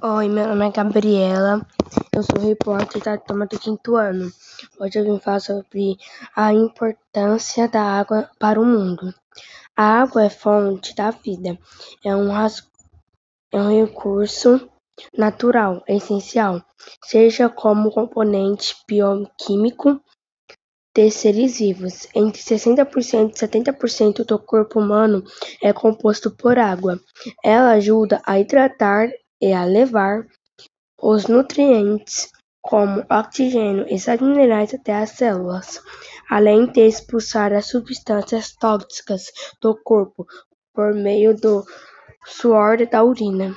Oi, meu nome é Gabriela, eu sou repórter da turma do quinto ano. Hoje eu vim falar sobre a importância da água para o mundo. A água é fonte da vida, é um, é um recurso natural, essencial, seja como componente bioquímico de seres vivos. Entre 60% e 70% do corpo humano é composto por água. Ela ajuda a hidratar e a levar os nutrientes, como oxigênio e sais minerais até as células, além de expulsar as substâncias tóxicas do corpo por meio do suor e da urina.